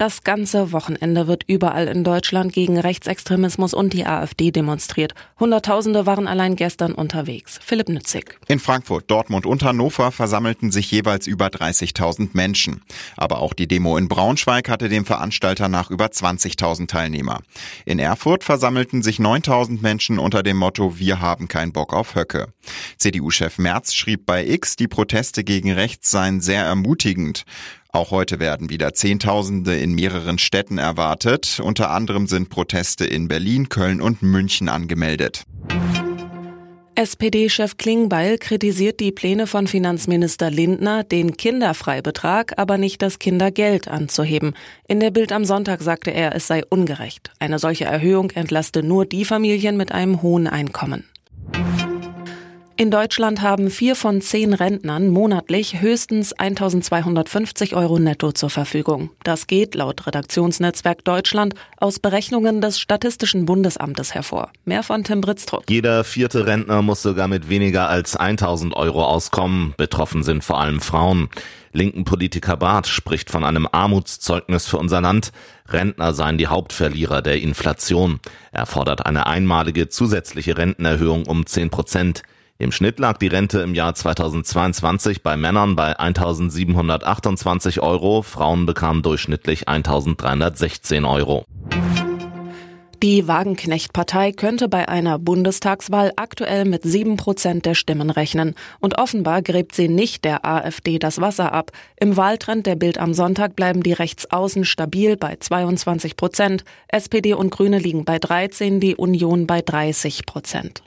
Das ganze Wochenende wird überall in Deutschland gegen Rechtsextremismus und die AfD demonstriert. Hunderttausende waren allein gestern unterwegs. Philipp Nützig. In Frankfurt, Dortmund und Hannover versammelten sich jeweils über 30.000 Menschen. Aber auch die Demo in Braunschweig hatte dem Veranstalter nach über 20.000 Teilnehmer. In Erfurt versammelten sich 9.000 Menschen unter dem Motto Wir haben keinen Bock auf Höcke. CDU-Chef Merz schrieb bei X, die Proteste gegen rechts seien sehr ermutigend. Auch heute werden wieder Zehntausende in mehreren Städten erwartet. Unter anderem sind Proteste in Berlin, Köln und München angemeldet. SPD-Chef Klingbeil kritisiert die Pläne von Finanzminister Lindner, den Kinderfreibetrag, aber nicht das Kindergeld anzuheben. In der Bild am Sonntag sagte er, es sei ungerecht. Eine solche Erhöhung entlaste nur die Familien mit einem hohen Einkommen. In Deutschland haben vier von zehn Rentnern monatlich höchstens 1250 Euro netto zur Verfügung. Das geht laut Redaktionsnetzwerk Deutschland aus Berechnungen des Statistischen Bundesamtes hervor. Mehr von Tim Britztrup. Jeder vierte Rentner muss sogar mit weniger als 1000 Euro auskommen. Betroffen sind vor allem Frauen. Linken Politiker Barth spricht von einem Armutszeugnis für unser Land. Rentner seien die Hauptverlierer der Inflation. Er fordert eine einmalige zusätzliche Rentenerhöhung um 10 Prozent. Im Schnitt lag die Rente im Jahr 2022 bei Männern bei 1.728 Euro, Frauen bekamen durchschnittlich 1.316 Euro. Die Wagenknecht-Partei könnte bei einer Bundestagswahl aktuell mit sieben Prozent der Stimmen rechnen. Und offenbar gräbt sie nicht der AfD das Wasser ab. Im Wahltrend der Bild am Sonntag bleiben die Rechtsaußen stabil bei 22 Prozent. SPD und Grüne liegen bei 13, die Union bei 30 Prozent.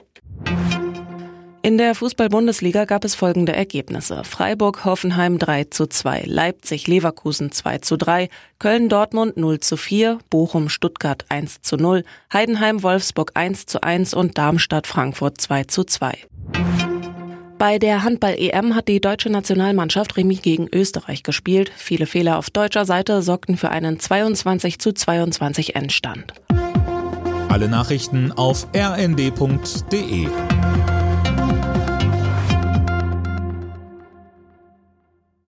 In der Fußball-Bundesliga gab es folgende Ergebnisse. Freiburg, Hoffenheim 3 zu 2, Leipzig, Leverkusen 2 zu 3, Köln, Dortmund 0 zu 4, Bochum, Stuttgart 1 zu 0, Heidenheim, Wolfsburg 1 zu 1 und Darmstadt, Frankfurt 2 zu 2. Bei der Handball-EM hat die deutsche Nationalmannschaft Remis gegen Österreich gespielt. Viele Fehler auf deutscher Seite sorgten für einen 22 zu 22 Endstand. Alle Nachrichten auf rnd.de